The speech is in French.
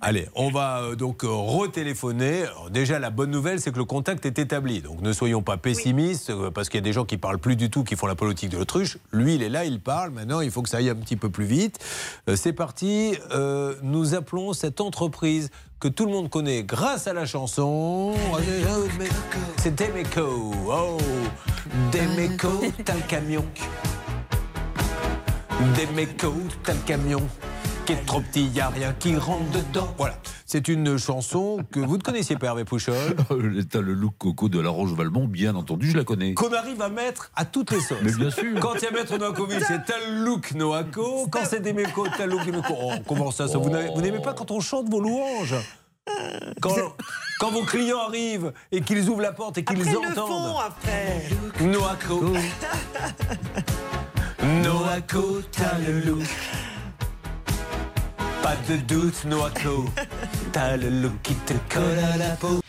Allez, on va euh, donc euh, retéléphoner. Déjà, la bonne nouvelle, c'est que le contact est établi. Donc ne soyons pas pessimistes, euh, parce qu'il y a des gens qui parlent plus du tout, qui font la politique de l'autruche. Lui, il est là, il parle. Maintenant, il faut que ça aille un petit peu plus vite. C'est parti. Euh, nous appelons cette entreprise que tout le monde connaît grâce à la chanson. C'est Demeco. Oh, Demeco, t'as le camion. Demeco, t'as le camion est trop petit, y a rien qui rentre dedans. Voilà. C'est une chanson que vous ne connaissiez pas, Hervé Pouchol. T'as le look coco de la Roche-Valmont, bien entendu, je la connais. Qu'on arrive à mettre à toutes les sauces. Mais bien sûr. Quand il y a Maître Noakovic, c'est tel look Noako. Quand c'est Demeco, tel look Demeco. Oh, comment ça, ça Vous n'aimez pas quand on chante vos louanges? Quand, quand vos clients arrivent et qu'ils ouvrent la porte et qu'ils Après le entendent. fond, après. Noaco. Noaco, t'as le look. Pas de doute, Noaco. T'as le look qui te colle à la peau.